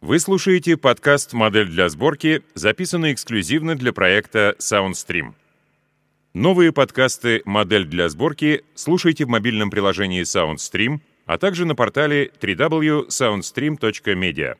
Вы слушаете подкаст «Модель для сборки», записанный эксклюзивно для проекта SoundStream. Новые подкасты «Модель для сборки» слушайте в мобильном приложении SoundStream, а также на портале www.soundstream.media.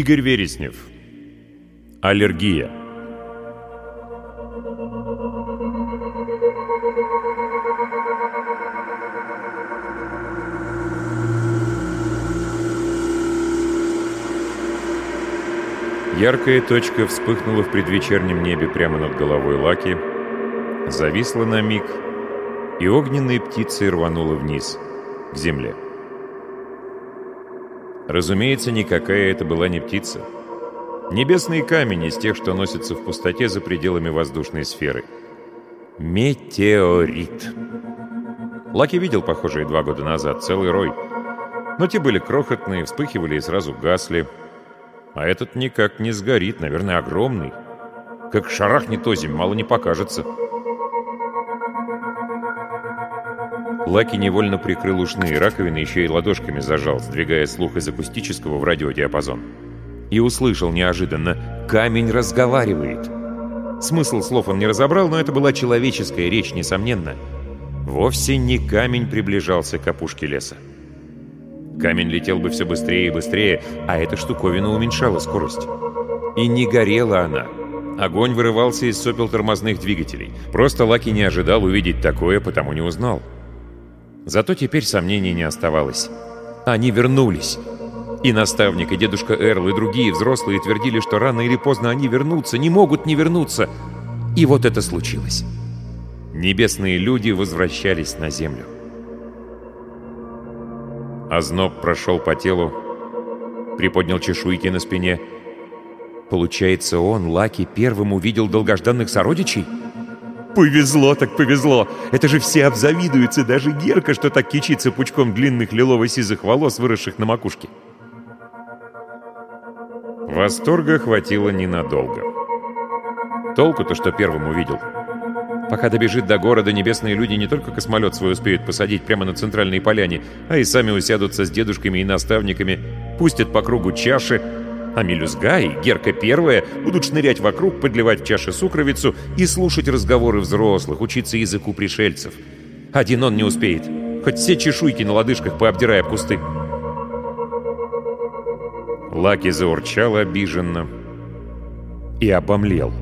Игорь Вереснев. Аллергия. Яркая точка вспыхнула в предвечернем небе прямо над головой Лаки, зависла на миг, и огненной птицей рванула вниз, к земле. Разумеется, никакая это была не птица. Небесный камень из тех, что носятся в пустоте за пределами воздушной сферы. Метеорит. Лаки видел похожие два года назад, целый рой. Но те были крохотные, вспыхивали и сразу гасли. А этот никак не сгорит, наверное, огромный. Как шарахнет озимь, мало не покажется. Лаки невольно прикрыл ушные раковины, еще и ладошками зажал, сдвигая слух из акустического в радиодиапазон. И услышал неожиданно «Камень разговаривает». Смысл слов он не разобрал, но это была человеческая речь, несомненно. Вовсе не камень приближался к опушке леса. Камень летел бы все быстрее и быстрее, а эта штуковина уменьшала скорость. И не горела она. Огонь вырывался из сопел тормозных двигателей. Просто Лаки не ожидал увидеть такое, потому не узнал. Зато теперь сомнений не оставалось. Они вернулись. И наставник, и дедушка Эрл, и другие взрослые твердили, что рано или поздно они вернутся, не могут не вернуться. И вот это случилось. Небесные люди возвращались на землю. Озноб прошел по телу, приподнял чешуйки на спине. Получается, он, Лаки, первым увидел долгожданных сородичей? Повезло так повезло. Это же все обзавидуются, даже Герка, что так кичится пучком длинных лилово-сизых волос, выросших на макушке. Восторга хватило ненадолго. Толку-то, что первым увидел. Пока добежит до города, небесные люди не только космолет свой успеют посадить прямо на центральной поляне, а и сами усядутся с дедушками и наставниками, пустят по кругу чаши, а Мелюзга и Герка Первая будут шнырять вокруг, подливать в чаши сукровицу и слушать разговоры взрослых, учиться языку пришельцев. Один он не успеет, хоть все чешуйки на лодыжках пообдирая кусты. Лаки заурчал обиженно и обомлел.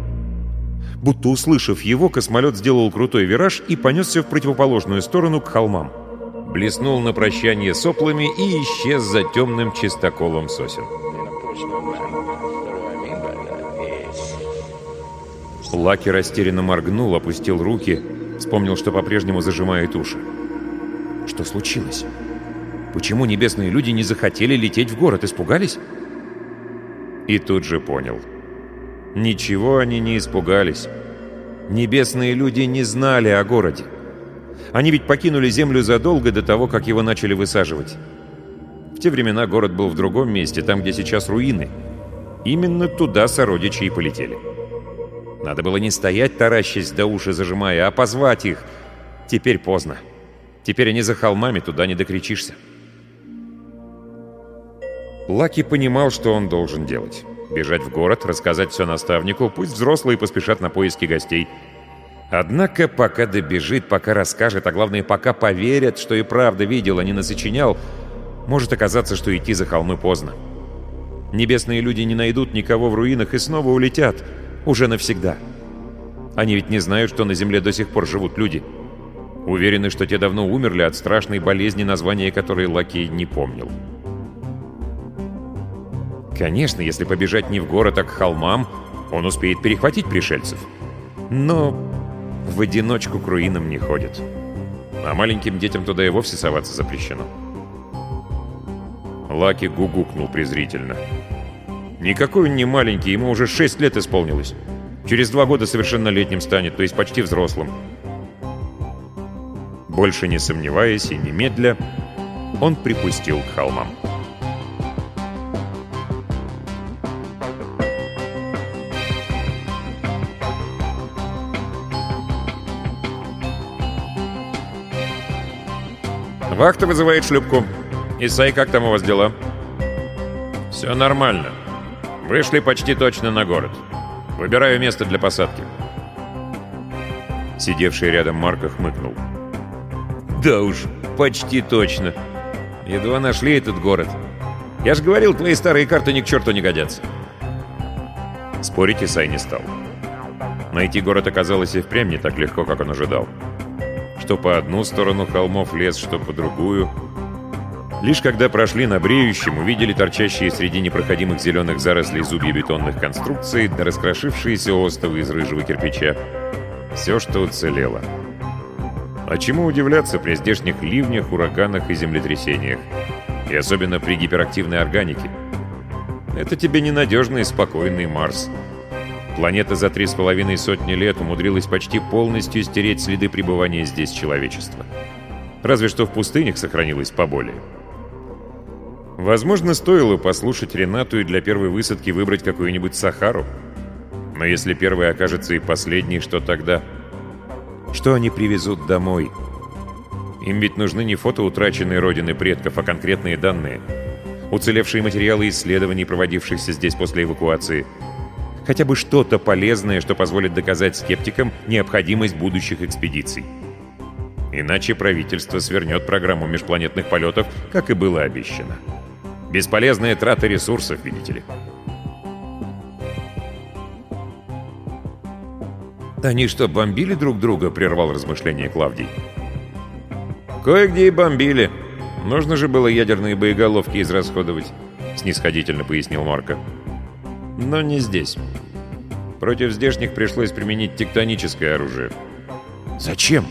Будто услышав его, космолет сделал крутой вираж и понесся в противоположную сторону к холмам. Блеснул на прощание соплами и исчез за темным чистоколом сосен. Лаки растерянно моргнул, опустил руки, вспомнил, что по-прежнему зажимает уши. Что случилось? Почему небесные люди не захотели лететь в город? Испугались? И тут же понял. Ничего они не испугались. Небесные люди не знали о городе. Они ведь покинули Землю задолго до того, как его начали высаживать. В те времена город был в другом месте, там, где сейчас руины. Именно туда сородичи и полетели. Надо было не стоять, таращась до уши зажимая, а позвать их. Теперь поздно. Теперь они за холмами, туда не докричишься. Лаки понимал, что он должен делать. Бежать в город, рассказать все наставнику, пусть взрослые поспешат на поиски гостей. Однако, пока добежит, пока расскажет, а главное, пока поверят, что и правда видел, а не насочинял, может оказаться, что идти за холмы поздно. Небесные люди не найдут никого в руинах и снова улетят. Уже навсегда. Они ведь не знают, что на Земле до сих пор живут люди. Уверены, что те давно умерли от страшной болезни, название которой Лаки не помнил. Конечно, если побежать не в город, а к холмам, он успеет перехватить пришельцев. Но в одиночку к руинам не ходит. А маленьким детям туда и вовсе соваться запрещено. Лаки гугукнул презрительно. «Никакой он не маленький, ему уже шесть лет исполнилось. Через два года совершеннолетним станет, то есть почти взрослым». Больше не сомневаясь и немедля, он припустил к холмам. «Вахта вызывает шлюпку. Исай, как там у вас дела?» «Все нормально. Вышли почти точно на город. Выбираю место для посадки». Сидевший рядом Марко хмыкнул. «Да уж, почти точно. Едва нашли этот город. Я же говорил, твои старые карты ни к черту не годятся». Спорить Исай не стал. Найти город оказалось и впрямь не так легко, как он ожидал что по одну сторону холмов лес, что по другую. Лишь когда прошли на бреющем, увидели торчащие среди непроходимых зеленых зарослей зубья бетонных конструкций да раскрошившиеся остовы из рыжего кирпича. Все, что уцелело. А чему удивляться при здешних ливнях, ураганах и землетрясениях? И особенно при гиперактивной органике. Это тебе ненадежный спокойный Марс. Планета за три с половиной сотни лет умудрилась почти полностью стереть следы пребывания здесь человечества. Разве что в пустынях сохранилось поболее. Возможно, стоило послушать Ренату и для первой высадки выбрать какую-нибудь Сахару. Но если первый окажется и последний, что тогда? Что они привезут домой? Им ведь нужны не фото утраченной родины предков, а конкретные данные. Уцелевшие материалы исследований, проводившихся здесь после эвакуации – Хотя бы что-то полезное, что позволит доказать скептикам необходимость будущих экспедиций. Иначе правительство свернет программу межпланетных полетов, как и было обещано. Бесполезная трата ресурсов, видите ли. «Они что, бомбили друг друга?» — прервал размышление Клавдий. «Кое-где и бомбили. Нужно же было ядерные боеголовки израсходовать», — снисходительно пояснил Марко. Но не здесь. Против здешних пришлось применить тектоническое оружие. Зачем?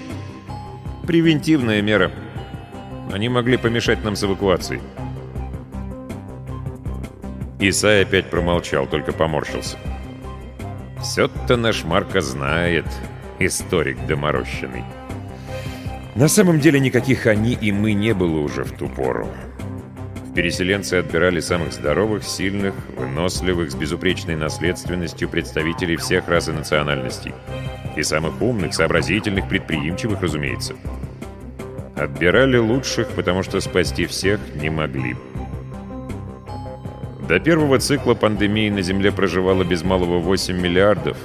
Превентивная мера. Они могли помешать нам с эвакуацией. Исай опять промолчал, только поморщился. Все-то наш Марко знает, историк доморощенный. На самом деле никаких «они» и «мы» не было уже в ту пору. Переселенцы отбирали самых здоровых, сильных, выносливых, с безупречной наследственностью представителей всех рас и национальностей. И самых умных, сообразительных, предприимчивых, разумеется. Отбирали лучших, потому что спасти всех не могли. До первого цикла пандемии на Земле проживало без малого 8 миллиардов.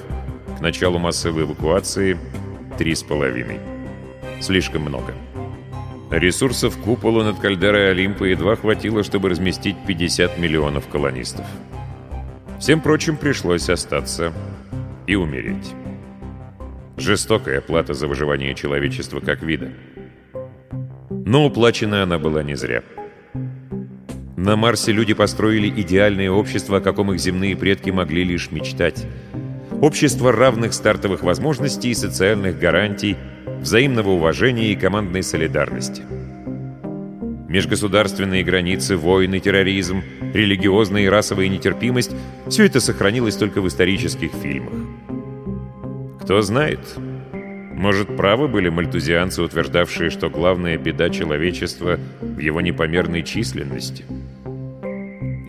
К началу массовой эвакуации — 3,5. Слишком много. Ресурсов купола над кальдерой Олимпа едва хватило, чтобы разместить 50 миллионов колонистов. Всем прочим пришлось остаться и умереть. Жестокая плата за выживание человечества как вида. Но уплачена она была не зря. На Марсе люди построили идеальное общество, о каком их земные предки могли лишь мечтать. Общество равных стартовых возможностей и социальных гарантий – взаимного уважения и командной солидарности. Межгосударственные границы, войны, терроризм, религиозная и расовая нетерпимость – все это сохранилось только в исторических фильмах. Кто знает, может, правы были мальтузианцы, утверждавшие, что главная беда человечества в его непомерной численности.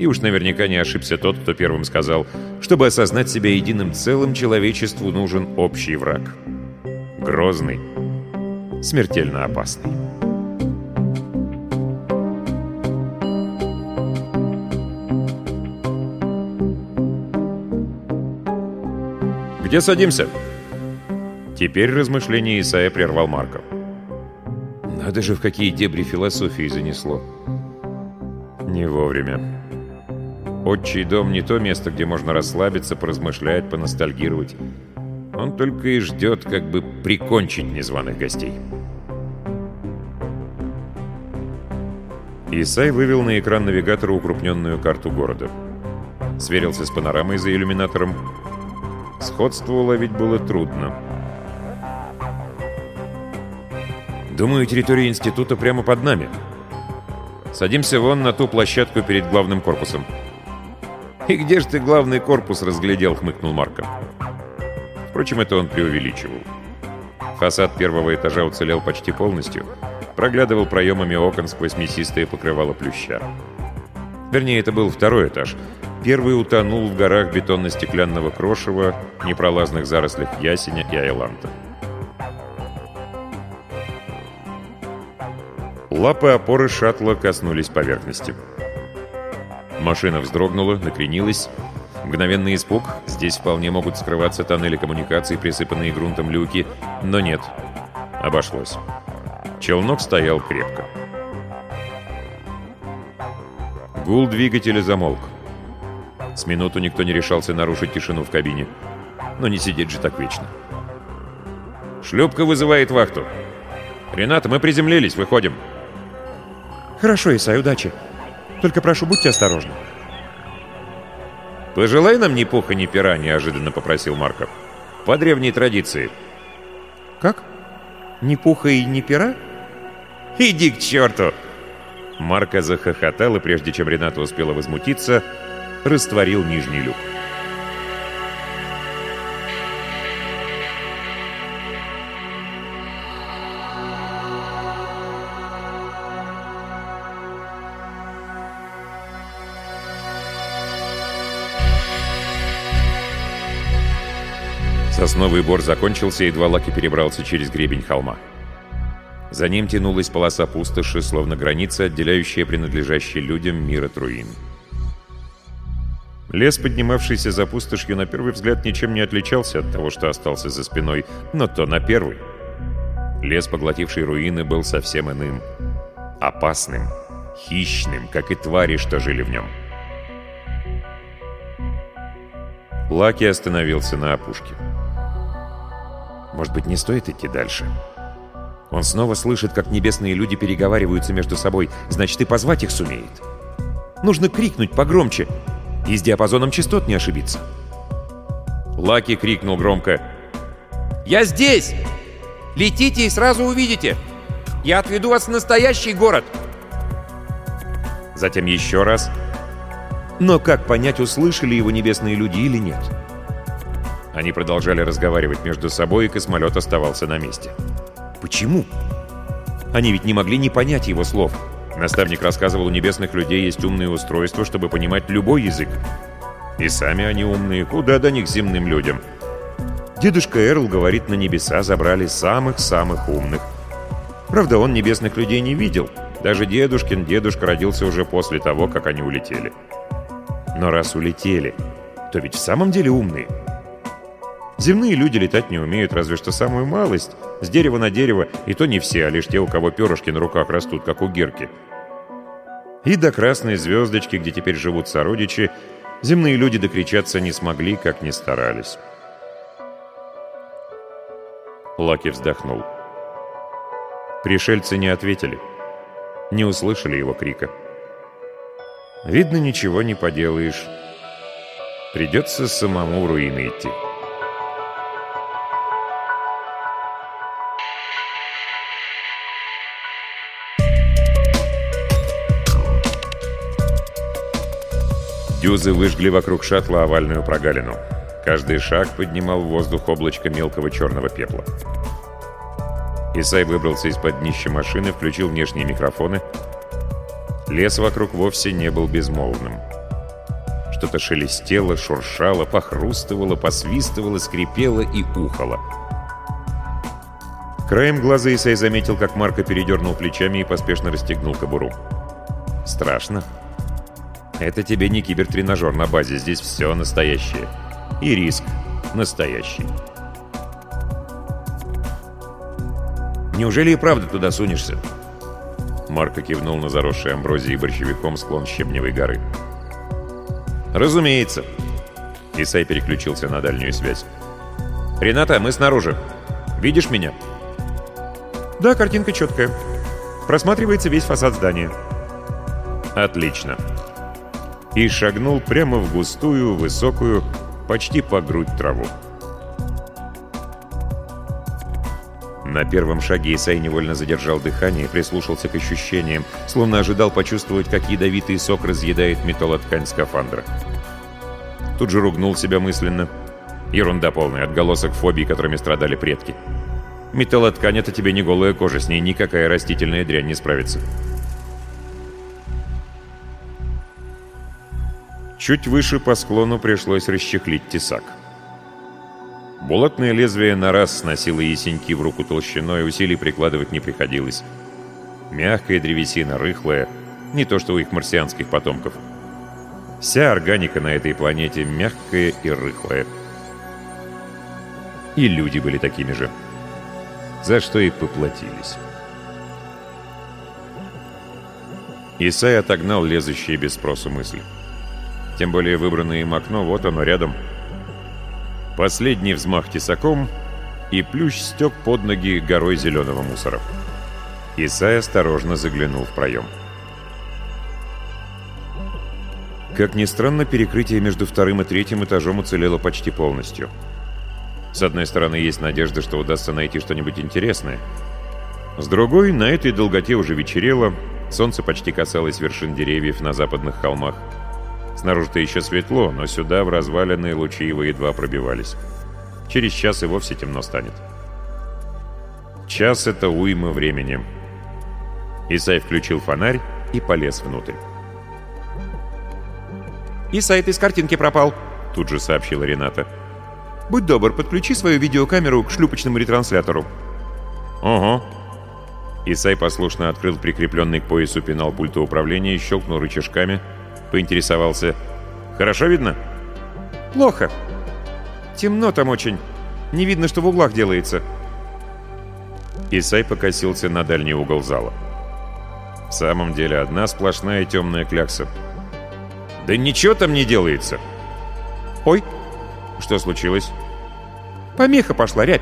И уж наверняка не ошибся тот, кто первым сказал, чтобы осознать себя единым целым, человечеству нужен общий враг. Грозный, смертельно опасный. «Где садимся?» Теперь размышление Исаия прервал Марков. Надо же, в какие дебри философии занесло. Не вовремя. Отчий дом не то место, где можно расслабиться, поразмышлять, поностальгировать. Он только и ждет, как бы прикончить незваных гостей. Исай вывел на экран навигатора укрупненную карту города. Сверился с панорамой за иллюминатором, Сходство уловить было трудно. Думаю, территория института прямо под нами. Садимся вон на ту площадку перед главным корпусом. «И где же ты главный корпус разглядел?» — хмыкнул Марко. Впрочем, это он преувеличивал. Фасад первого этажа уцелел почти полностью. Проглядывал проемами окон сквозь мясистое покрывало плюща. Вернее, это был второй этаж — Первый утонул в горах бетонно-стеклянного крошева, непролазных зарослях ясеня и айланта. Лапы опоры шаттла коснулись поверхности. Машина вздрогнула, накренилась. Мгновенный испуг. Здесь вполне могут скрываться тоннели коммуникаций, присыпанные грунтом люки. Но нет. Обошлось. Челнок стоял крепко. Гул двигателя замолк. С минуту никто не решался нарушить тишину в кабине. Но не сидеть же так вечно. «Шлюпка вызывает вахту. Рената, мы приземлились, выходим». «Хорошо, Исай, удачи. Только прошу, будьте осторожны». «Пожелай нам ни пуха, ни пера», — неожиданно попросил Марков. «По древней традиции». «Как? Ни пуха и ни пера?» «Иди к черту!» Марка захохотал, и прежде чем Рената успела возмутиться, растворил нижний люк. Сосновый бор закончился, едва Лаки перебрался через гребень холма. За ним тянулась полоса пустоши, словно граница, отделяющая принадлежащий людям мира Труин. Лес, поднимавшийся за пустошью, на первый взгляд ничем не отличался от того, что остался за спиной, но то на первый. Лес, поглотивший руины, был совсем иным. Опасным, хищным, как и твари, что жили в нем. Лаки остановился на опушке. Может быть, не стоит идти дальше? Он снова слышит, как небесные люди переговариваются между собой, значит, и позвать их сумеет. Нужно крикнуть погромче — и с диапазоном частот не ошибиться. Лаки крикнул громко. «Я здесь! Летите и сразу увидите! Я отведу вас в настоящий город!» Затем еще раз. Но как понять, услышали его небесные люди или нет? Они продолжали разговаривать между собой, и космолет оставался на месте. Почему? Они ведь не могли не понять его слов. Наставник рассказывал, у небесных людей есть умные устройства, чтобы понимать любой язык. И сами они умные, куда до них земным людям. Дедушка Эрл говорит, на небеса забрали самых-самых умных. Правда, он небесных людей не видел. Даже дедушкин дедушка родился уже после того, как они улетели. Но раз улетели, то ведь в самом деле умные. Земные люди летать не умеют, разве что самую малость. С дерева на дерево, и то не все, а лишь те, у кого перышки на руках растут, как у Герки. И до красной звездочки, где теперь живут сородичи, земные люди докричаться не смогли, как ни старались. Лаки вздохнул. Пришельцы не ответили. Не услышали его крика. Видно, ничего не поделаешь. Придется самому руины идти. Дюзы выжгли вокруг шаттла овальную прогалину. Каждый шаг поднимал в воздух облачко мелкого черного пепла. Исай выбрался из-под днища машины, включил внешние микрофоны. Лес вокруг вовсе не был безмолвным. что-то шелестело, шуршало, похрустывало, посвистывало, скрипело и ухало. Краем глаза Исай заметил, как Марко передернул плечами и поспешно расстегнул кобуру. «Страшно. Это тебе не кибертренажер на базе, здесь все настоящее. И риск настоящий». «Неужели и правда туда сунешься?» Марко кивнул на заросший амброзией борщевиком склон Щебневой горы. «Разумеется». Исай переключился на дальнюю связь. «Рената, мы снаружи. Видишь меня?» «Да, картинка четкая. Просматривается весь фасад здания». «Отлично». И шагнул прямо в густую, высокую, почти по грудь траву. На первом шаге Исай невольно задержал дыхание и прислушался к ощущениям, словно ожидал почувствовать, как ядовитый сок разъедает металлоткань скафандра. Тут же ругнул себя мысленно. Ерунда полная, отголосок фобий, которыми страдали предки. Металлоткань — это тебе не голая кожа, с ней никакая растительная дрянь не справится. Чуть выше по склону пришлось расчехлить тесак. Булатное лезвие на раз сносило ясеньки в руку толщиной, усилий прикладывать не приходилось. Мягкая древесина, рыхлая, не то что у их марсианских потомков. Вся органика на этой планете мягкая и рыхлая. И люди были такими же. За что и поплатились. Исай отогнал лезущие без спросу мысли. Тем более выбранное им окно, вот оно рядом — Последний взмах тесаком, и плющ стек под ноги горой зеленого мусора. Исай осторожно заглянул в проем. Как ни странно, перекрытие между вторым и третьим этажом уцелело почти полностью. С одной стороны, есть надежда, что удастся найти что-нибудь интересное. С другой, на этой долготе уже вечерело, солнце почти касалось вершин деревьев на западных холмах. Снаружи-то еще светло, но сюда в развалины лучи его едва пробивались. Через час и вовсе темно станет. Час — это уйма времени. Исай включил фонарь и полез внутрь. «Исай, ты из картинки пропал», — тут же сообщила Рената. «Будь добр, подключи свою видеокамеру к шлюпочному ретранслятору». «Ого». Исай послушно открыл прикрепленный к поясу пенал пульта управления и щелкнул рычажками — Поинтересовался. «Хорошо видно?» «Плохо. Темно там очень. Не видно, что в углах делается». Исай покосился на дальний угол зала. В самом деле, одна сплошная темная клякса. «Да ничего там не делается!» «Ой!» «Что случилось?» «Помеха пошла, рябь!»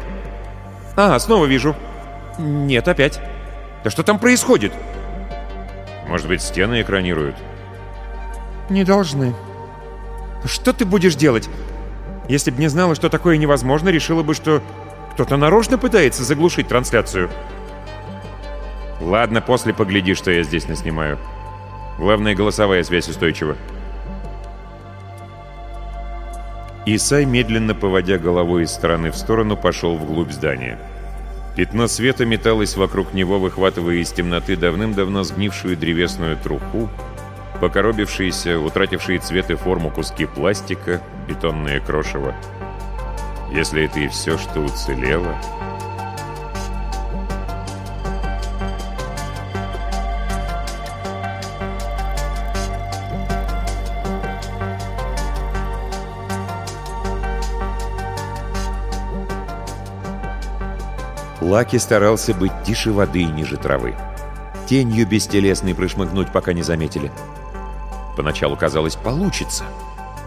«А, снова вижу!» «Нет, опять!» «Да что там происходит?» «Может быть, стены экранируют?» «Не должны». «Что ты будешь делать? Если бы не знала, что такое невозможно, решила бы, что кто-то нарочно пытается заглушить трансляцию». «Ладно, после погляди, что я здесь наснимаю. Главное, голосовая связь устойчива». Исай, медленно поводя головой из стороны в сторону, пошел вглубь здания. Пятно света металось вокруг него, выхватывая из темноты давным-давно сгнившую древесную труху, покоробившиеся, утратившие цвет и форму куски пластика, бетонное крошево. Если это и все, что уцелело... Лаки старался быть тише воды и ниже травы. Тенью бестелесной прошмыгнуть, пока не заметили. Поначалу казалось, получится.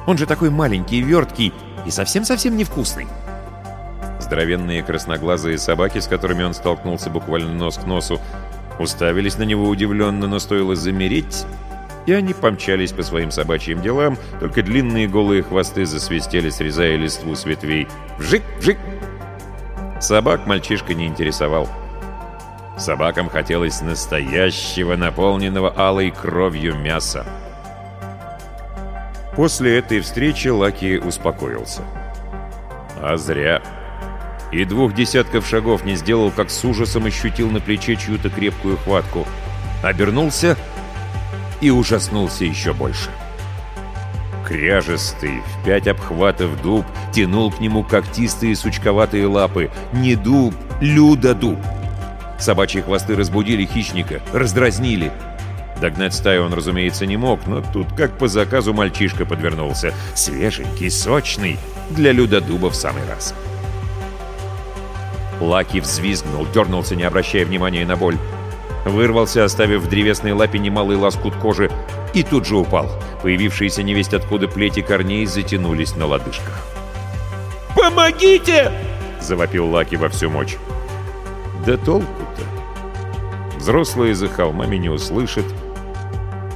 Он же такой маленький верткий, и совсем-совсем невкусный. Здоровенные красноглазые собаки, с которыми он столкнулся буквально нос к носу, уставились на него удивленно, но стоило замереть, и они помчались по своим собачьим делам, только длинные голые хвосты засвистели, срезая листву с ветвей. «Вжик! Вжик!» Собак мальчишка не интересовал. Собакам хотелось настоящего, наполненного алой кровью мяса. После этой встречи Лаки успокоился. А зря. И двух десятков шагов не сделал, как с ужасом ощутил на плече чью-то крепкую хватку. Обернулся и ужаснулся еще больше. Кряжестый, в пять обхватов дуб, тянул к нему когтистые сучковатые лапы. Не дуб, люда-дуб. Собачьи хвосты разбудили хищника, раздразнили. Догнать стаю он, разумеется, не мог, но тут, как по заказу, мальчишка подвернулся. Свеженький, сочный, для люда-дуба в самый раз. Лаки взвизгнул, дернулся, не обращая внимания на боль. Вырвался, оставив в древесной лапе немалый лоскут кожи, и тут же упал. Появившиеся невесть откуда плети корней затянулись на лодыжках. «Помогите!» — завопил Лаки во всю мощь. Да толку-то? Взрослые за холмами не услышат,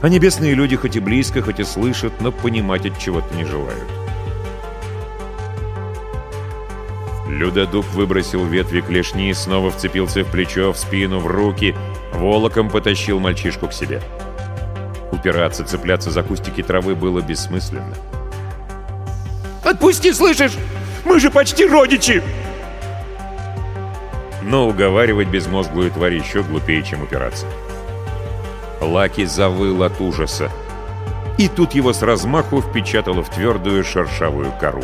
а небесные люди хоть и близко, хоть и слышат, но понимать от чего-то не желают. Людодуб выбросил ветви клешни, снова вцепился в плечо, в спину, в руки, волоком потащил мальчишку к себе. Упираться, цепляться за кустики травы было бессмысленно. «Отпусти, слышишь? Мы же почти родичи!» Но уговаривать безмозглую тварь еще глупее, чем упираться. Лаки завыл от ужаса. И тут его с размаху впечатало в твердую шершавую кору.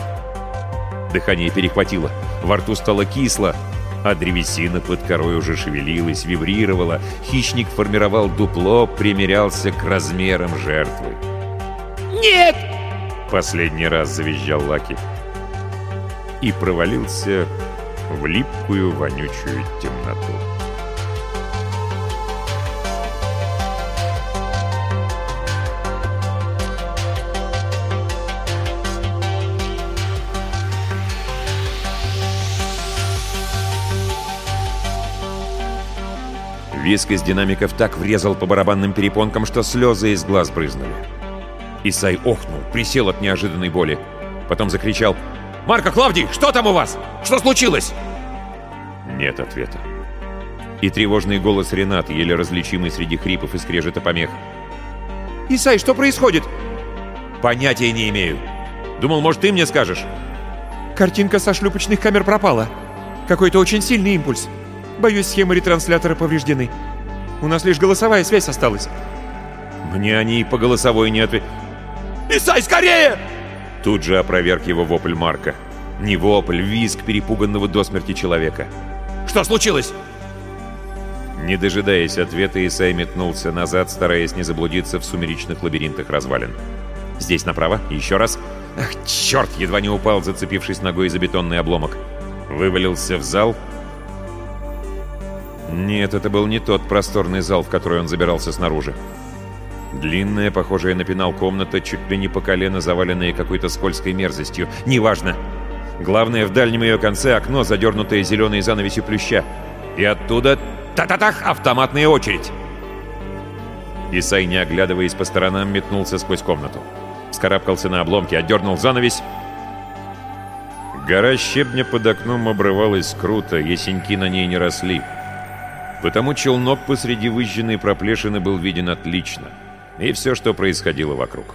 Дыхание перехватило, во рту стало кисло, а древесина под корой уже шевелилась, вибрировала. Хищник формировал дупло, примерялся к размерам жертвы. «Нет!» — последний раз завизжал Лаки. И провалился в липкую вонючую темноту. Виск из динамиков так врезал по барабанным перепонкам, что слезы из глаз брызнули. Исай охнул, присел от неожиданной боли. Потом закричал «Марко, Клавдий, что там у вас? Что случилось?» Нет ответа. И тревожный голос Рената, еле различимый среди хрипов и скрежета помех. «Исай, что происходит?» «Понятия не имею. Думал, может, ты мне скажешь?» «Картинка со шлюпочных камер пропала. Какой-то очень сильный импульс. Боюсь, схемы ретранслятора повреждены. У нас лишь голосовая связь осталась». «Мне они и по голосовой не ответ...» «Исай, скорее!» Тут же опроверг его вопль Марка. Не вопль, визг перепуганного до смерти человека. «Что случилось?» Не дожидаясь ответа, Исай метнулся назад, стараясь не заблудиться в сумеречных лабиринтах развалин. «Здесь направо? Еще раз?» «Ах, черт!» Едва не упал, зацепившись ногой за бетонный обломок. Вывалился в зал. Нет, это был не тот просторный зал, в который он забирался снаружи. Длинная, похожая на пенал комната, чуть ли не по колено заваленная какой-то скользкой мерзостью. Неважно. Главное, в дальнем ее конце окно, задернутое зеленой занавесью плюща. И оттуда та-та-тах автоматная очередь. Исай, не оглядываясь по сторонам, метнулся сквозь комнату. Скарабкался на обломки, отдернул занавесь. Гора щебня под окном обрывалась круто, ясеньки на ней не росли. Потому челнок посреди выжженной проплешины был виден отлично — и все, что происходило вокруг.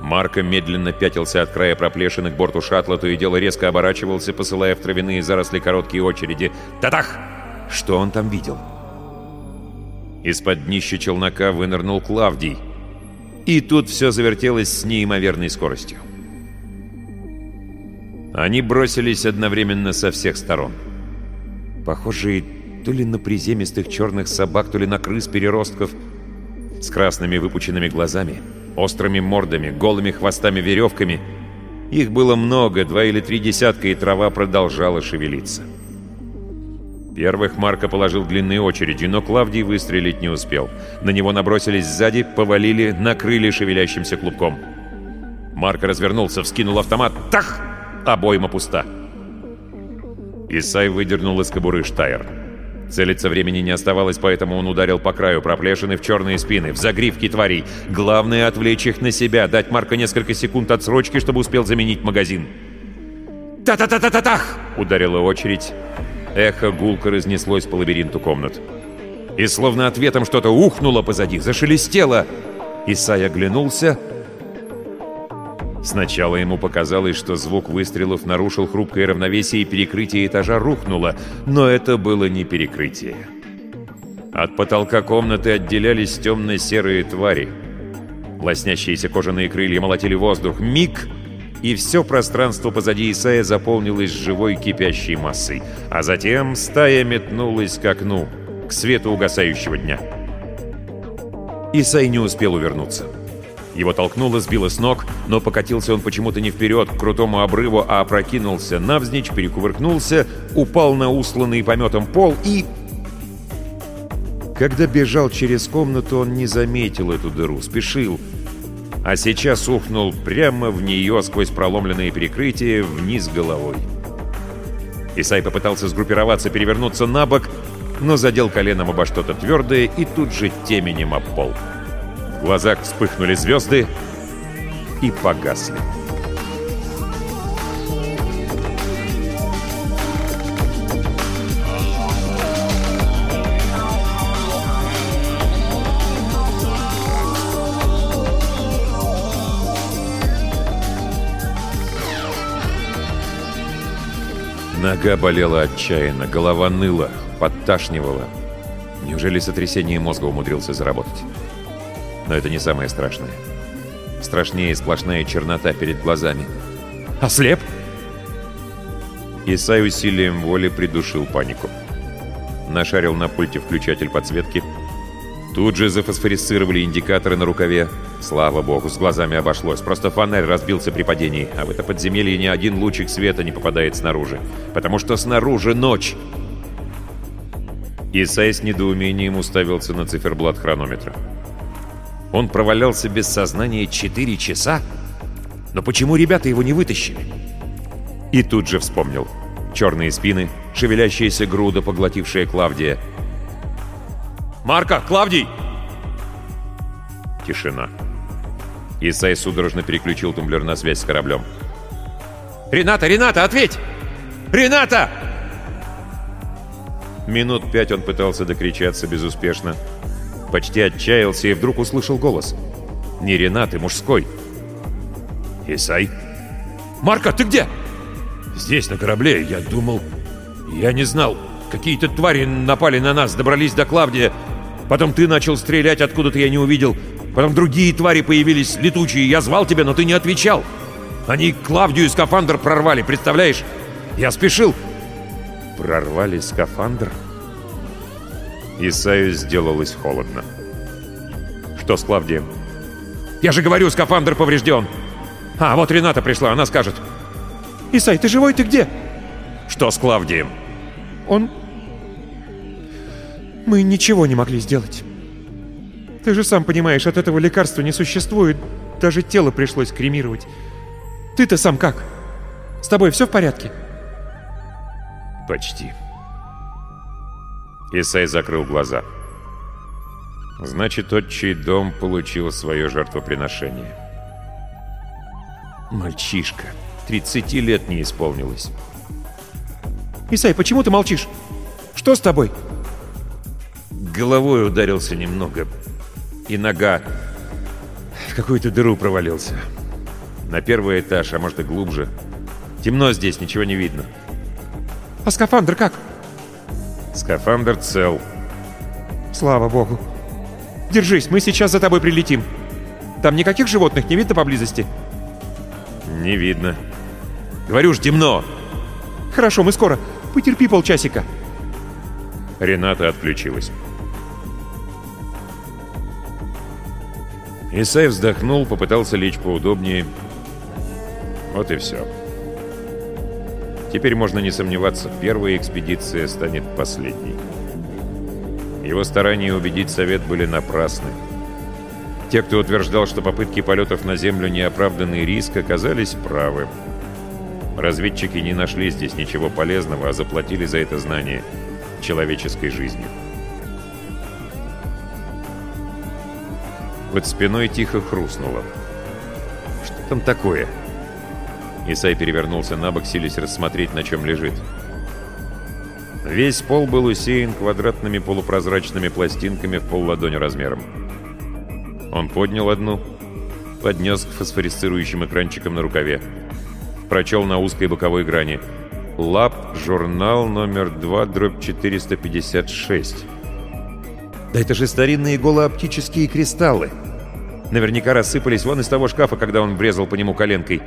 Марко медленно пятился от края проплешины к борту шаттла, то и дело резко оборачивался, посылая в травяные заросли короткие очереди. «Татах!» Что он там видел? Из-под днища челнока вынырнул Клавдий. И тут все завертелось с неимоверной скоростью. Они бросились одновременно со всех сторон. Похожие то ли на приземистых черных собак, то ли на крыс-переростков — с красными выпученными глазами, острыми мордами, голыми хвостами-веревками. Их было много, два или три десятка, и трава продолжала шевелиться. Первых Марко положил длинные очереди, но Клавдий выстрелить не успел. На него набросились сзади, повалили, накрыли шевелящимся клубком. Марко развернулся, вскинул автомат. Тах! Обойма пуста. Исай выдернул из кобуры Штайр. Целиться времени не оставалось, поэтому он ударил по краю проплешины в черные спины, в загривки тварей. Главное — отвлечь их на себя, дать Марка несколько секунд отсрочки, чтобы успел заменить магазин. «Та-та-та-та-та-тах!» — ударила очередь. Эхо гулко разнеслось по лабиринту комнат. И словно ответом что-то ухнуло позади, зашелестело. Исай оглянулся — Сначала ему показалось, что звук выстрелов нарушил хрупкое равновесие и перекрытие этажа рухнуло, но это было не перекрытие. От потолка комнаты отделялись темно-серые твари. Лоснящиеся кожаные крылья молотили воздух. Миг, и все пространство позади Исая заполнилось живой кипящей массой. А затем стая метнулась к окну, к свету угасающего дня. Исай не успел увернуться. Его толкнуло, сбило с ног, но покатился он почему-то не вперед, к крутому обрыву, а опрокинулся навзничь, перекувыркнулся, упал на усланный пометом пол и... Когда бежал через комнату, он не заметил эту дыру, спешил. А сейчас ухнул прямо в нее сквозь проломленные перекрытия вниз головой. Исай попытался сгруппироваться, перевернуться на бок, но задел коленом обо что-то твердое и тут же теменем об пол. В глазах вспыхнули звезды и погасли. Нога болела отчаянно, голова ныла, подташнивала. Неужели сотрясение мозга умудрился заработать? Но это не самое страшное. Страшнее сплошная чернота перед глазами. «Ослеп?» Исай усилием воли придушил панику. Нашарил на пульте включатель подсветки. Тут же зафосфорисцировали индикаторы на рукаве. Слава богу, с глазами обошлось. Просто фонарь разбился при падении, а в это подземелье ни один лучик света не попадает снаружи. Потому что снаружи ночь. Исай с недоумением уставился на циферблат хронометра. Он провалялся без сознания 4 часа? Но почему ребята его не вытащили? И тут же вспомнил. Черные спины, шевелящаяся груда, поглотившая Клавдия. «Марка! Клавдий!» Тишина. Исай судорожно переключил тумблер на связь с кораблем. «Рената! Рената! Ответь! Рената!» Минут пять он пытался докричаться безуспешно. Почти отчаялся и вдруг услышал голос. Не Ренаты, мужской. «Исай?» «Марка, ты где?» «Здесь, на корабле. Я думал... Я не знал. Какие-то твари напали на нас, добрались до Клавдия. Потом ты начал стрелять, откуда-то я не увидел. Потом другие твари появились, летучие. Я звал тебя, но ты не отвечал. Они Клавдию и скафандр прорвали, представляешь? Я спешил». «Прорвали скафандр?» Исаю сделалось холодно. «Что с Клавдием?» «Я же говорю, скафандр поврежден!» «А, вот Рената пришла, она скажет!» «Исай, ты живой? Ты где?» «Что с Клавдием?» «Он...» «Мы ничего не могли сделать. Ты же сам понимаешь, от этого лекарства не существует. Даже тело пришлось кремировать. Ты-то сам как? С тобой все в порядке?» «Почти». Исай закрыл глаза. Значит, отчий дом получил свое жертвоприношение. Мальчишка. 30 лет не исполнилось. «Исай, почему ты молчишь? Что с тобой?» Головой ударился немного. И нога в какую-то дыру провалился. На первый этаж, а может и глубже. Темно здесь, ничего не видно. «А скафандр как?» Скафандр цел. Слава богу. Держись, мы сейчас за тобой прилетим. Там никаких животных не видно поблизости? Не видно. Говорю ж, темно. Хорошо, мы скоро. Потерпи полчасика. Рената отключилась. Исай вздохнул, попытался лечь поудобнее. Вот и все. Теперь можно не сомневаться, первая экспедиция станет последней. Его старания убедить Совет были напрасны. Те, кто утверждал, что попытки полетов на Землю не оправданный риск, оказались правы. Разведчики не нашли здесь ничего полезного, а заплатили за это знание человеческой жизнью. Под спиной тихо хрустнуло. Что там такое? — Исай перевернулся на бок, силясь рассмотреть, на чем лежит. Весь пол был усеян квадратными полупрозрачными пластинками в полладони размером. Он поднял одну, поднес к фосфорисцирующим экранчикам на рукаве. Прочел на узкой боковой грани. «Лаб, журнал номер 2, дробь 456». «Да это же старинные голооптические кристаллы!» Наверняка рассыпались вон из того шкафа, когда он врезал по нему коленкой.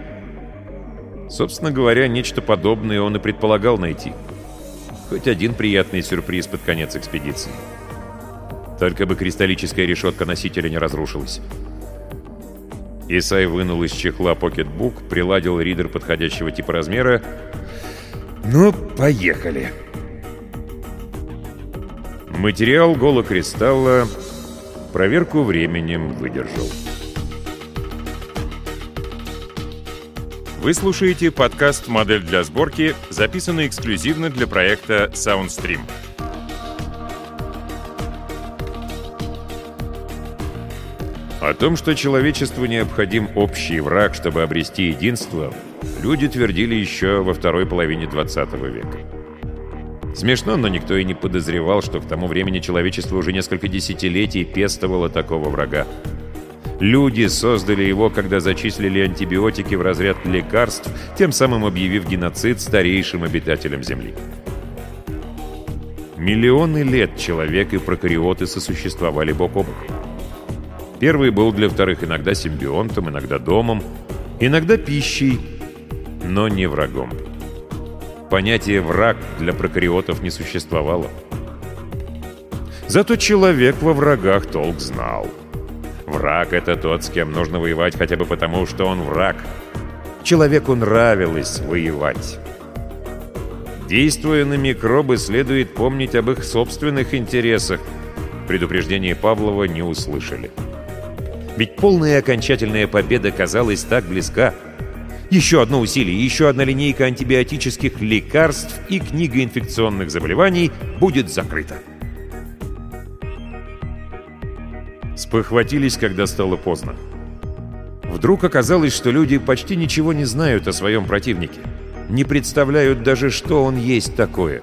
Собственно говоря, нечто подобное он и предполагал найти. Хоть один приятный сюрприз под конец экспедиции. Только бы кристаллическая решетка носителя не разрушилась. Исай вынул из чехла покетбук, приладил ридер подходящего типа размера. «Ну, поехали!» Материал голокристалла проверку временем выдержал. Вы слушаете подкаст «Модель для сборки», записанный эксклюзивно для проекта SoundStream. О том, что человечеству необходим общий враг, чтобы обрести единство, люди твердили еще во второй половине 20 века. Смешно, но никто и не подозревал, что к тому времени человечество уже несколько десятилетий пестовало такого врага. Люди создали его, когда зачислили антибиотики в разряд лекарств, тем самым объявив геноцид старейшим обитателям Земли. Миллионы лет человек и прокариоты сосуществовали бок о бок. Первый был для вторых иногда симбионтом, иногда домом, иногда пищей, но не врагом. Понятие «враг» для прокариотов не существовало. Зато человек во врагах толк знал. Враг — это тот, с кем нужно воевать хотя бы потому, что он враг. Человеку нравилось воевать. Действуя на микробы, следует помнить об их собственных интересах. Предупреждение Павлова не услышали. Ведь полная окончательная победа казалась так близка. Еще одно усилие, еще одна линейка антибиотических лекарств и книга инфекционных заболеваний будет закрыта. Спохватились, когда стало поздно. Вдруг оказалось, что люди почти ничего не знают о своем противнике. Не представляют даже, что он есть такое.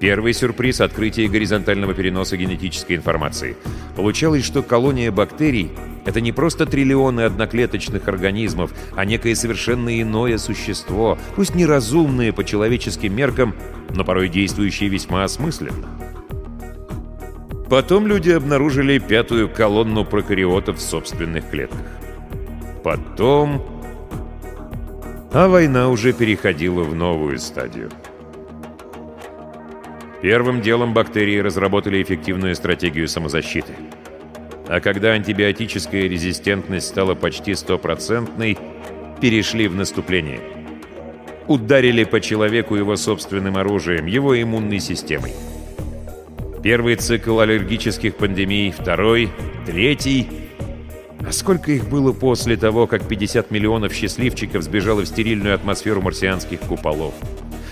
Первый сюрприз — открытие горизонтального переноса генетической информации. Получалось, что колония бактерий — это не просто триллионы одноклеточных организмов, а некое совершенно иное существо, пусть неразумное по человеческим меркам, но порой действующее весьма осмысленно. Потом люди обнаружили пятую колонну прокариотов в собственных клетках. Потом... А война уже переходила в новую стадию. Первым делом бактерии разработали эффективную стратегию самозащиты. А когда антибиотическая резистентность стала почти стопроцентной, перешли в наступление. Ударили по человеку его собственным оружием, его иммунной системой. Первый цикл аллергических пандемий, второй, третий. А сколько их было после того, как 50 миллионов счастливчиков сбежало в стерильную атмосферу марсианских куполов?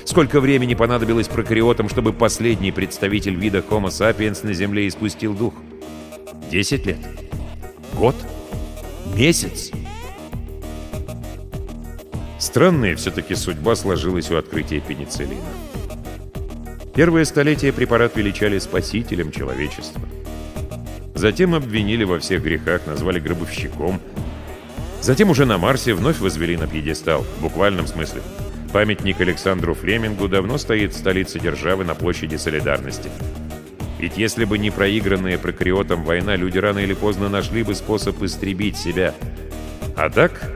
Сколько времени понадобилось прокариотам, чтобы последний представитель вида Homo sapiens на Земле испустил дух? Десять лет? Год? Месяц? Странная все-таки судьба сложилась у открытия пенициллина. Первое столетие препарат величали спасителем человечества. Затем обвинили во всех грехах, назвали гробовщиком. Затем уже на Марсе вновь возвели на пьедестал, в буквальном смысле. Памятник Александру Флемингу давно стоит в столице державы на площади Солидарности. Ведь если бы не проигранная прокариотом война, люди рано или поздно нашли бы способ истребить себя. А так,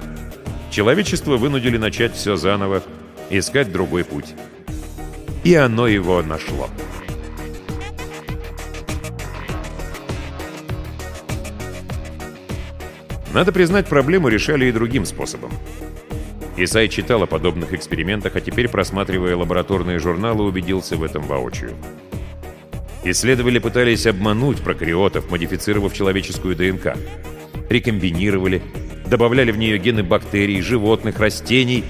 человечество вынудили начать все заново, искать другой путь. И оно его нашло. Надо признать, проблему решали и другим способом. Исай читал о подобных экспериментах, а теперь, просматривая лабораторные журналы, убедился в этом воочию. Исследователи пытались обмануть прокариотов, модифицировав человеческую ДНК. Рекомбинировали, добавляли в нее гены бактерий, животных, растений.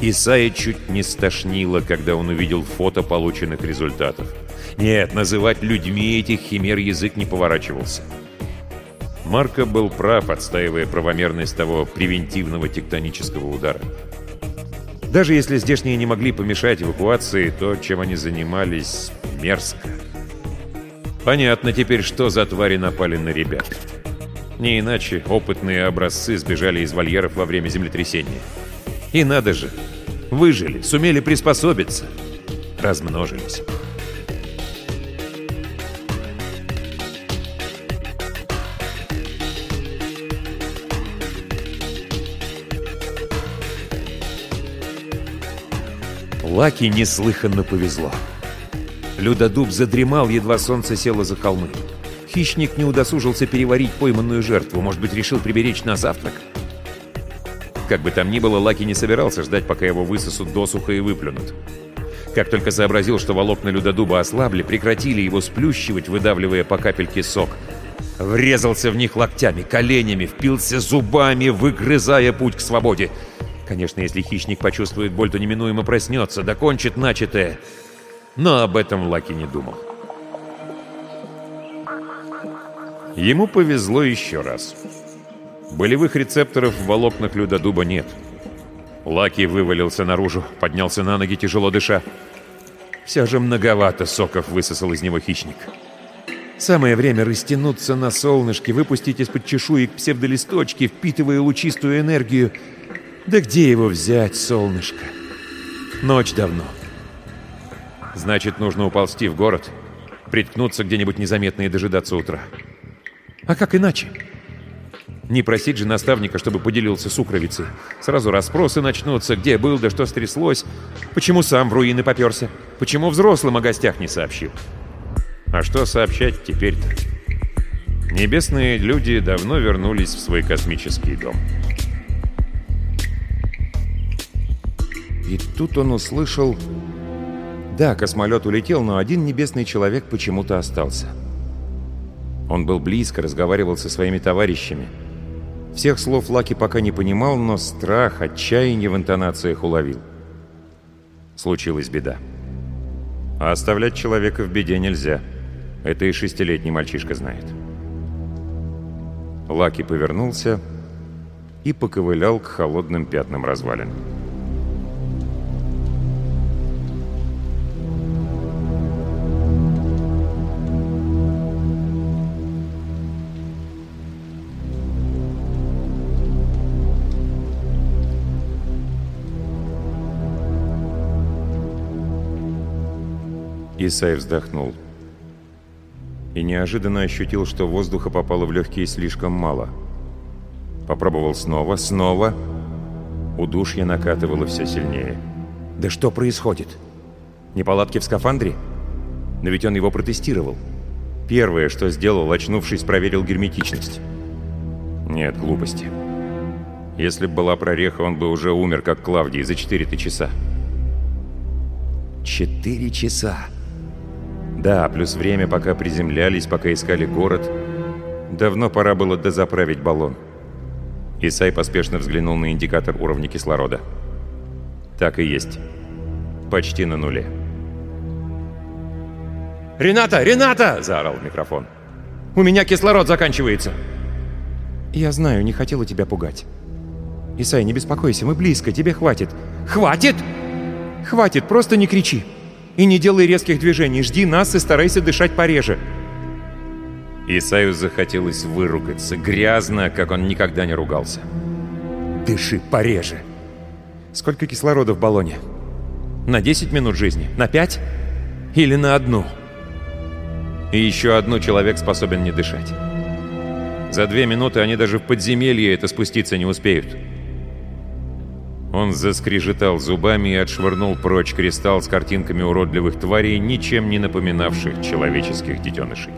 Исайя чуть не стошнило, когда он увидел фото полученных результатов. Нет, называть людьми этих химер язык не поворачивался. Марко был прав, отстаивая правомерность того превентивного тектонического удара. Даже если здешние не могли помешать эвакуации, то, чем они занимались, мерзко. Понятно теперь, что за твари напали на ребят. Не иначе опытные образцы сбежали из вольеров во время землетрясения. И надо же, выжили, сумели приспособиться, размножились. Лаки неслыханно повезло. Людодуб задремал, едва солнце село за холмы. Хищник не удосужился переварить пойманную жертву, может быть, решил приберечь на завтрак. Как бы там ни было, Лаки не собирался ждать, пока его высосут досуха и выплюнут. Как только сообразил, что волокна людодуба ослабли, прекратили его сплющивать, выдавливая по капельке сок. Врезался в них локтями, коленями, впился зубами, выгрызая путь к свободе. Конечно, если хищник почувствует боль, то неминуемо проснется, докончит начатое. Но об этом Лаки не думал. Ему повезло еще раз. Болевых рецепторов в волокнах людодуба нет. Лаки вывалился наружу, поднялся на ноги, тяжело дыша. Все же многовато соков высосал из него хищник. Самое время растянуться на солнышке, выпустить из-под чешуек псевдолисточки, впитывая лучистую энергию. Да где его взять, солнышко? Ночь давно. Значит, нужно уползти в город, приткнуться где-нибудь незаметно и дожидаться утра. А как иначе? Не просить же наставника, чтобы поделился сукровицей. Сразу расспросы начнутся, где был, да что стряслось. Почему сам в руины поперся? Почему взрослым о гостях не сообщил? А что сообщать теперь-то? Небесные люди давно вернулись в свой космический дом. И тут он услышал... Да, космолет улетел, но один небесный человек почему-то остался. Он был близко, разговаривал со своими товарищами. Всех слов Лаки пока не понимал, но страх, отчаяние в интонациях уловил. Случилась беда. А оставлять человека в беде нельзя. Это и шестилетний мальчишка знает. Лаки повернулся и поковылял к холодным пятнам развалин. Исай вздохнул. И неожиданно ощутил, что воздуха попало в легкие слишком мало. Попробовал снова, снова. Удушье накатывало все сильнее. Да что происходит? Неполадки в скафандре? Но ведь он его протестировал. Первое, что сделал, очнувшись, проверил герметичность. Нет, глупости. Если бы была прореха, он бы уже умер, как Клавдий, за 4 часа. Четыре часа! Да, плюс время, пока приземлялись, пока искали город. Давно пора было дозаправить баллон. Исай поспешно взглянул на индикатор уровня кислорода. Так и есть. Почти на нуле. «Рената! Рената!» – заорал микрофон. «У меня кислород заканчивается!» «Я знаю, не хотела тебя пугать. Исай, не беспокойся, мы близко, тебе хватит». «Хватит!» «Хватит, просто не кричи!» И не делай резких движений, жди нас и старайся дышать пореже. Исаю захотелось выругаться, грязно, как он никогда не ругался. Дыши пореже. Сколько кислорода в баллоне? На 10 минут жизни? На 5? Или на одну? И еще одну человек способен не дышать. За две минуты они даже в подземелье это спуститься не успеют. Он заскрежетал зубами и отшвырнул прочь кристалл с картинками уродливых тварей, ничем не напоминавших человеческих детенышей.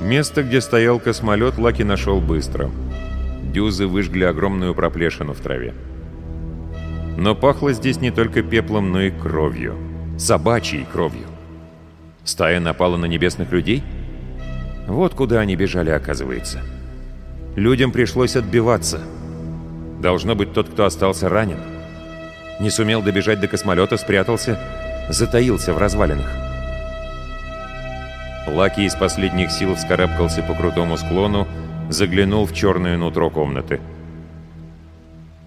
Место, где стоял космолет, Лаки нашел быстро. Дюзы выжгли огромную проплешину в траве. Но пахло здесь не только пеплом, но и кровью собачьей кровью. Стая напала на небесных людей? Вот куда они бежали, оказывается. Людям пришлось отбиваться. Должно быть, тот, кто остался ранен. Не сумел добежать до космолета, спрятался, затаился в развалинах. Лаки из последних сил вскарабкался по крутому склону, заглянул в черное нутро комнаты.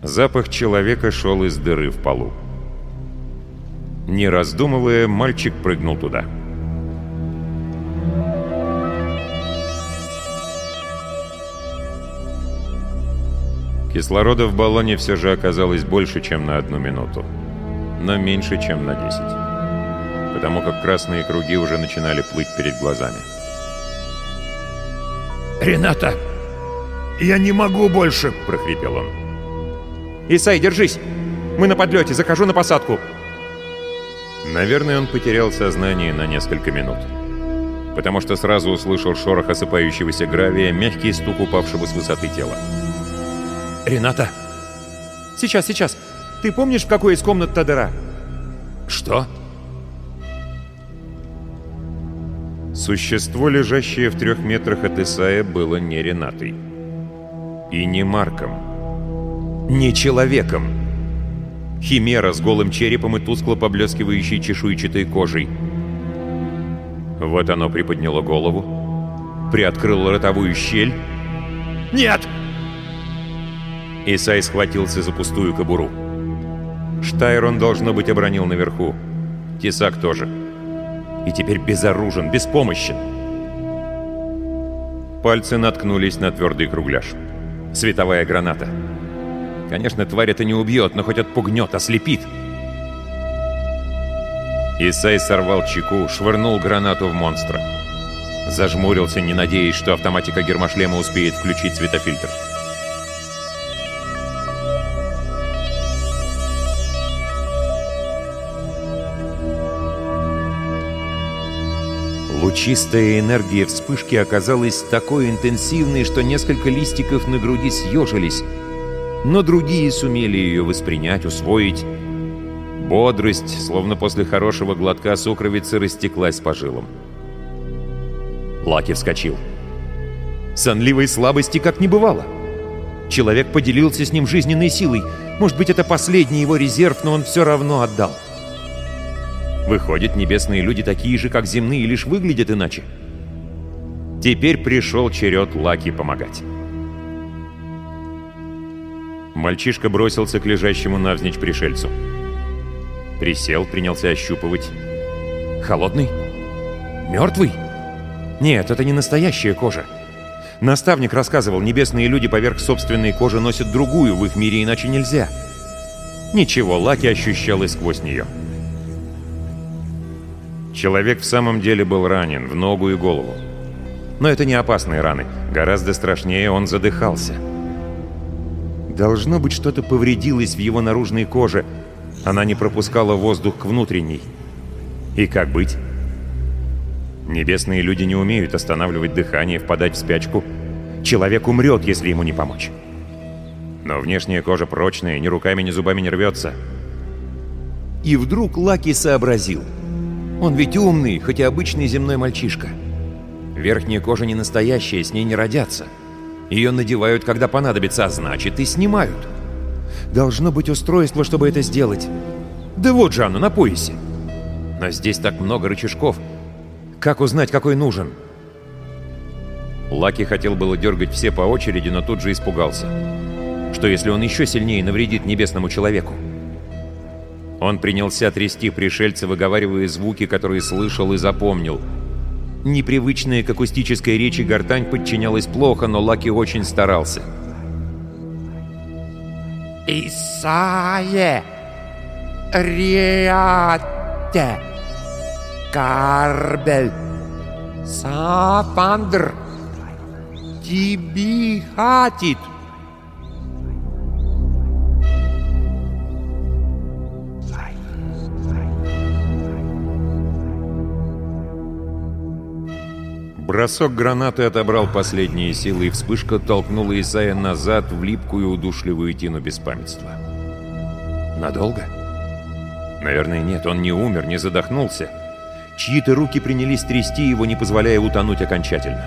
Запах человека шел из дыры в полу. Не раздумывая, мальчик прыгнул туда. Кислорода в баллоне все же оказалось больше, чем на одну минуту. Но меньше, чем на 10. потому как красные круги уже начинали плыть перед глазами. «Рената, я не могу больше!» — прохрипел он. «Исай, держись! Мы на подлете, захожу на посадку!» Наверное, он потерял сознание на несколько минут. Потому что сразу услышал шорох осыпающегося гравия, мягкий стук упавшего с высоты тела. «Рената!» «Сейчас, сейчас! Ты помнишь, в какой из комнат та дыра?» «Что?» Существо, лежащее в трех метрах от Исая, было не Ренатой. И не Марком. Не человеком. Химера с голым черепом и тускло поблескивающей чешуйчатой кожей. Вот оно приподняло голову, приоткрыло ротовую щель. «Нет!» Исай схватился за пустую кобуру. Штайр он, должно быть, обронил наверху. Тесак тоже. И теперь безоружен, беспомощен. Пальцы наткнулись на твердый кругляш. Световая граната. Конечно, тварь это не убьет, но хоть отпугнет, ослепит. Исай сорвал чеку, швырнул гранату в монстра. Зажмурился, не надеясь, что автоматика гермошлема успеет включить светофильтр. Лучистая энергия вспышки оказалась такой интенсивной, что несколько листиков на груди съежились, но другие сумели ее воспринять, усвоить. Бодрость, словно после хорошего глотка сукровицы, растеклась по жилам. Лаки вскочил. Сонливой слабости как не бывало. Человек поделился с ним жизненной силой. Может быть, это последний его резерв, но он все равно отдал. Выходит, небесные люди такие же, как земные, лишь выглядят иначе. Теперь пришел черед Лаки помогать. Мальчишка бросился к лежащему навзничь пришельцу. Присел, принялся ощупывать. Холодный? Мертвый? Нет, это не настоящая кожа. Наставник рассказывал, небесные люди поверх собственной кожи носят другую, в их мире иначе нельзя. Ничего, Лаки ощущал и сквозь нее. — Человек в самом деле был ранен в ногу и голову. Но это не опасные раны. Гораздо страшнее он задыхался. Должно быть, что-то повредилось в его наружной коже. Она не пропускала воздух к внутренней. И как быть? Небесные люди не умеют останавливать дыхание, впадать в спячку. Человек умрет, если ему не помочь. Но внешняя кожа прочная, ни руками, ни зубами не рвется. И вдруг Лаки сообразил — он ведь умный, хоть и обычный земной мальчишка. Верхняя кожа не настоящая, с ней не родятся. Ее надевают, когда понадобится, а значит и снимают. Должно быть устройство, чтобы это сделать. Да вот же оно, на поясе. Но здесь так много рычажков. Как узнать, какой нужен? Лаки хотел было дергать все по очереди, но тут же испугался. Что если он еще сильнее навредит небесному человеку? Он принялся трясти пришельца, выговаривая звуки, которые слышал и запомнил. Непривычная к акустической речи гортань подчинялась плохо, но Лаки очень старался. «Исае! Риате! Карбель! Сафандр! Тебе хатит!» Бросок гранаты отобрал последние силы, и вспышка толкнула Исая назад в липкую удушливую тину беспамятства. Надолго? Наверное, нет, он не умер, не задохнулся. Чьи-то руки принялись трясти его, не позволяя утонуть окончательно.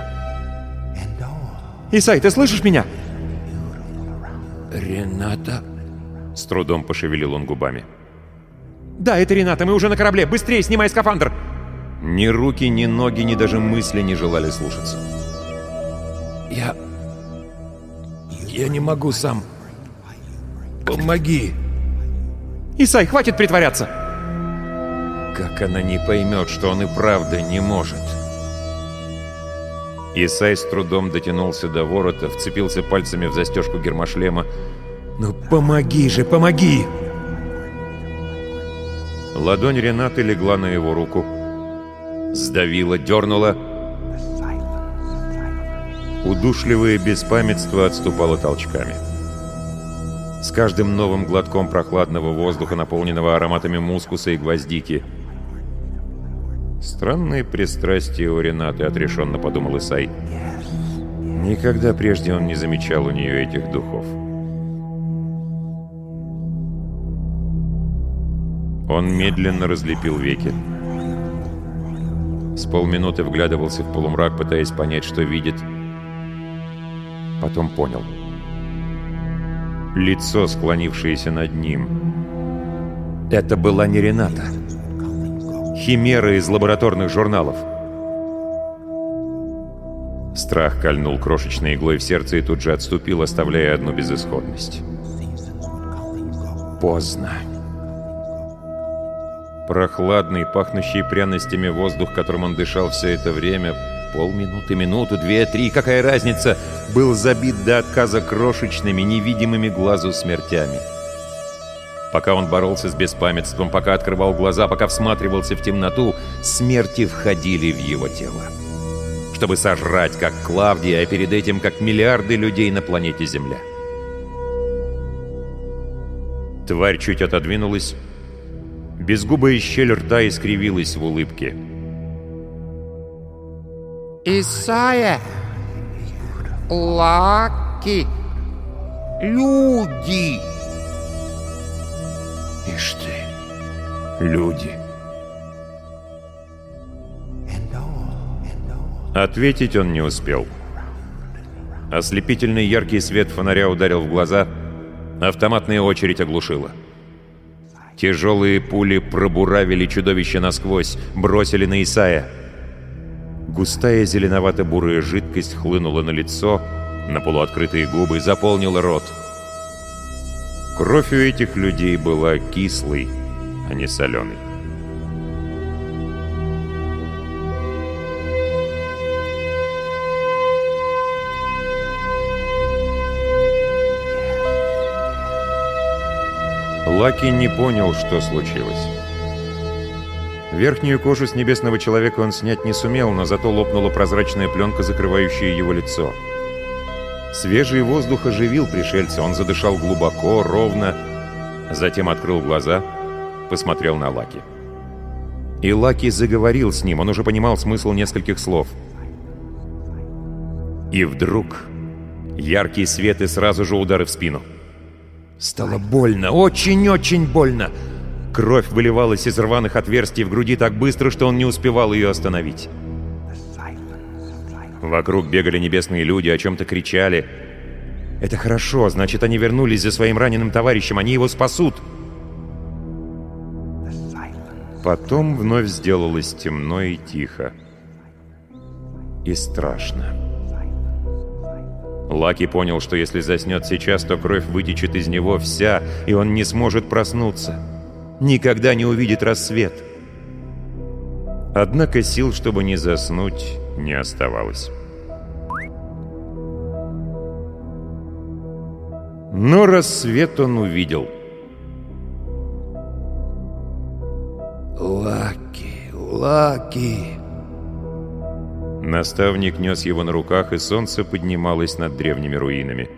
«Исай, ты слышишь меня?» «Рената?» С трудом пошевелил он губами. «Да, это Рената, мы уже на корабле! Быстрее, снимай скафандр!» Ни руки, ни ноги, ни даже мысли не желали слушаться. «Я... я не могу сам. Помоги!» «Исай, хватит притворяться!» Как она не поймет, что он и правда не может? Исай с трудом дотянулся до ворота, вцепился пальцами в застежку гермошлема. «Ну помоги же, помоги!» Ладонь Ренаты легла на его руку. Сдавила, дернула. Удушливое беспамятство отступало толчками. С каждым новым глотком прохладного воздуха, наполненного ароматами мускуса и гвоздики. Странные пристрастия у Ренаты, отрешенно подумал Исай. Никогда прежде он не замечал у нее этих духов. Он медленно разлепил веки. С полминуты вглядывался в полумрак, пытаясь понять, что видит. Потом понял. Лицо, склонившееся над ним. Это была не Рената. Химера из лабораторных журналов. Страх кольнул крошечной иглой в сердце и тут же отступил, оставляя одну безысходность. Поздно. Прохладный, пахнущий пряностями воздух, которым он дышал все это время, полминуты, минуту, две, три, какая разница, был забит до отказа крошечными, невидимыми глазу смертями. Пока он боролся с беспамятством, пока открывал глаза, пока всматривался в темноту, смерти входили в его тело. Чтобы сожрать, как Клавдия, а перед этим, как миллиарды людей на планете Земля. Тварь чуть отодвинулась, Безгубая щель рта искривилась в улыбке. Исайя! Лаки! Люди! Ишь ты, люди. Ответить он не успел. Ослепительный яркий свет фонаря ударил в глаза, автоматная очередь оглушила. Тяжелые пули пробуравили чудовище насквозь, бросили на Исая. Густая зеленовато-бурая жидкость хлынула на лицо, на полуоткрытые губы, заполнила рот. Кровь у этих людей была кислой, а не соленой. Лаки не понял, что случилось. Верхнюю кожу с небесного человека он снять не сумел, но зато лопнула прозрачная пленка, закрывающая его лицо. Свежий воздух оживил пришельца, он задышал глубоко, ровно, затем открыл глаза, посмотрел на Лаки. И Лаки заговорил с ним, он уже понимал смысл нескольких слов. И вдруг яркий свет и сразу же удары в спину — Стало больно, очень-очень больно. Кровь выливалась из рваных отверстий в груди так быстро, что он не успевал ее остановить. Вокруг бегали небесные люди, о чем-то кричали. «Это хорошо, значит, они вернулись за своим раненым товарищем, они его спасут!» Потом вновь сделалось темно и тихо. И страшно. Лаки понял, что если заснет сейчас, то кровь вытечет из него вся, и он не сможет проснуться. Никогда не увидит рассвет. Однако сил, чтобы не заснуть, не оставалось. Но рассвет он увидел. «Лаки, Лаки!» Наставник нес его на руках, и солнце поднималось над древними руинами.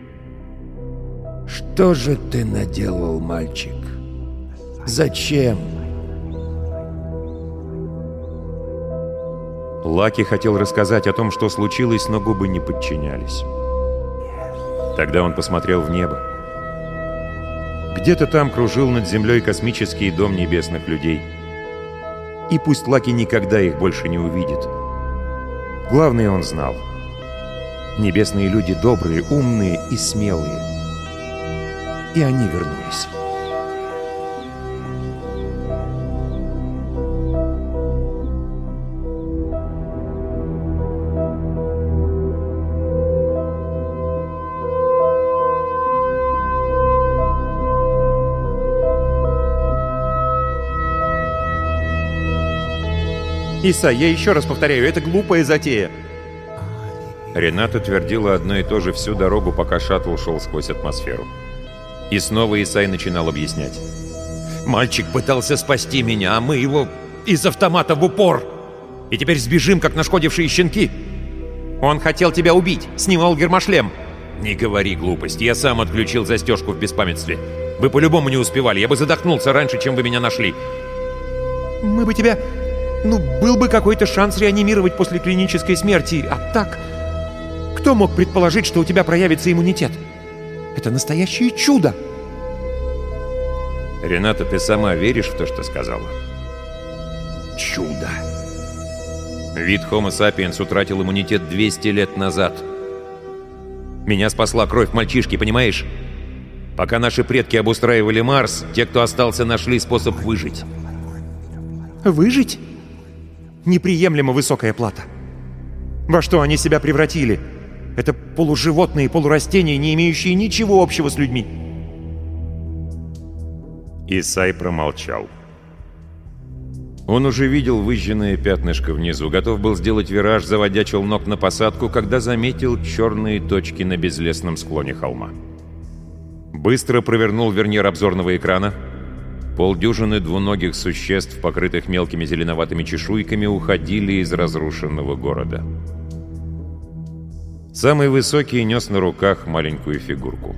«Что же ты наделал, мальчик? Зачем?» Лаки хотел рассказать о том, что случилось, но губы не подчинялись. Тогда он посмотрел в небо. Где-то там кружил над землей космический дом небесных людей. И пусть Лаки никогда их больше не увидит — Главное он знал. Небесные люди добрые, умные и смелые. И они вернулись. Иса, я еще раз повторяю, это глупая затея. Рената твердила одно и то же всю дорогу, пока шаттл шел сквозь атмосферу. И снова Исай начинал объяснять. Мальчик пытался спасти меня, а мы его из автомата в упор. И теперь сбежим, как нашкодившие щенки. Он хотел тебя убить, снимал гермошлем. Не говори глупости, я сам отключил застежку в беспамятстве. Вы по-любому не успевали, я бы задохнулся раньше, чем вы меня нашли. Мы бы тебя... Ну, был бы какой-то шанс реанимировать после клинической смерти, а так... Кто мог предположить, что у тебя проявится иммунитет? Это настоящее чудо! Рената, ты сама веришь в то, что сказала? Чудо. Вид Homo sapiens утратил иммунитет 200 лет назад. Меня спасла кровь мальчишки, понимаешь? Пока наши предки обустраивали Марс, те, кто остался, нашли способ выжить. Выжить? Неприемлемо высокая плата. Во что они себя превратили? Это полуживотные, полурастения, не имеющие ничего общего с людьми. Исай промолчал. Он уже видел выжженное пятнышко внизу, готов был сделать вираж, заводя челнок на посадку, когда заметил черные точки на безлесном склоне холма. Быстро провернул вернир обзорного экрана. Полдюжины двуногих существ, покрытых мелкими зеленоватыми чешуйками, уходили из разрушенного города. Самый высокий нес на руках маленькую фигурку.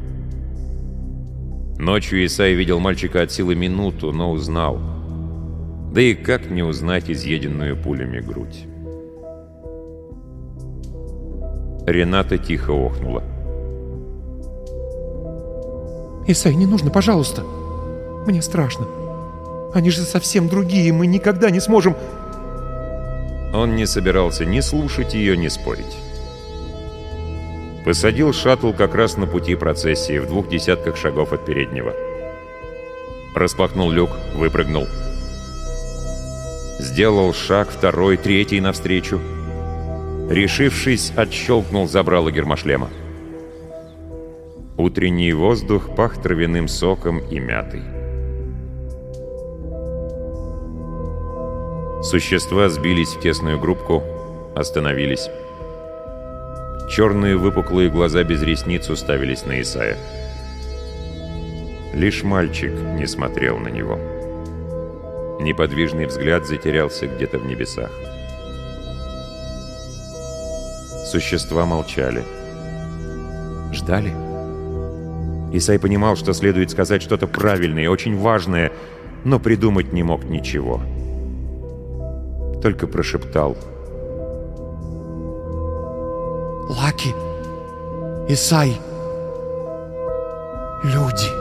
Ночью Исай видел мальчика от силы минуту, но узнал. Да и как не узнать изъеденную пулями грудь? Рената тихо охнула. «Исай, не нужно, пожалуйста. Мне страшно. Они же совсем другие, мы никогда не сможем...» Он не собирался ни слушать ее, ни спорить. Посадил шаттл как раз на пути процессии, в двух десятках шагов от переднего. Распахнул люк, выпрыгнул. Сделал шаг, второй, третий навстречу. Решившись, отщелкнул забрало гермошлема. Утренний воздух пах травяным соком и мятой. Существа сбились в тесную группку, остановились. Черные выпуклые глаза без ресниц уставились на Исая. Лишь мальчик не смотрел на него. Неподвижный взгляд затерялся где-то в небесах. Существа молчали. Ждали? Исай понимал, что следует сказать что-то правильное очень важное, но придумать не мог ничего. Только прошептал — Лаки, Исай, люди.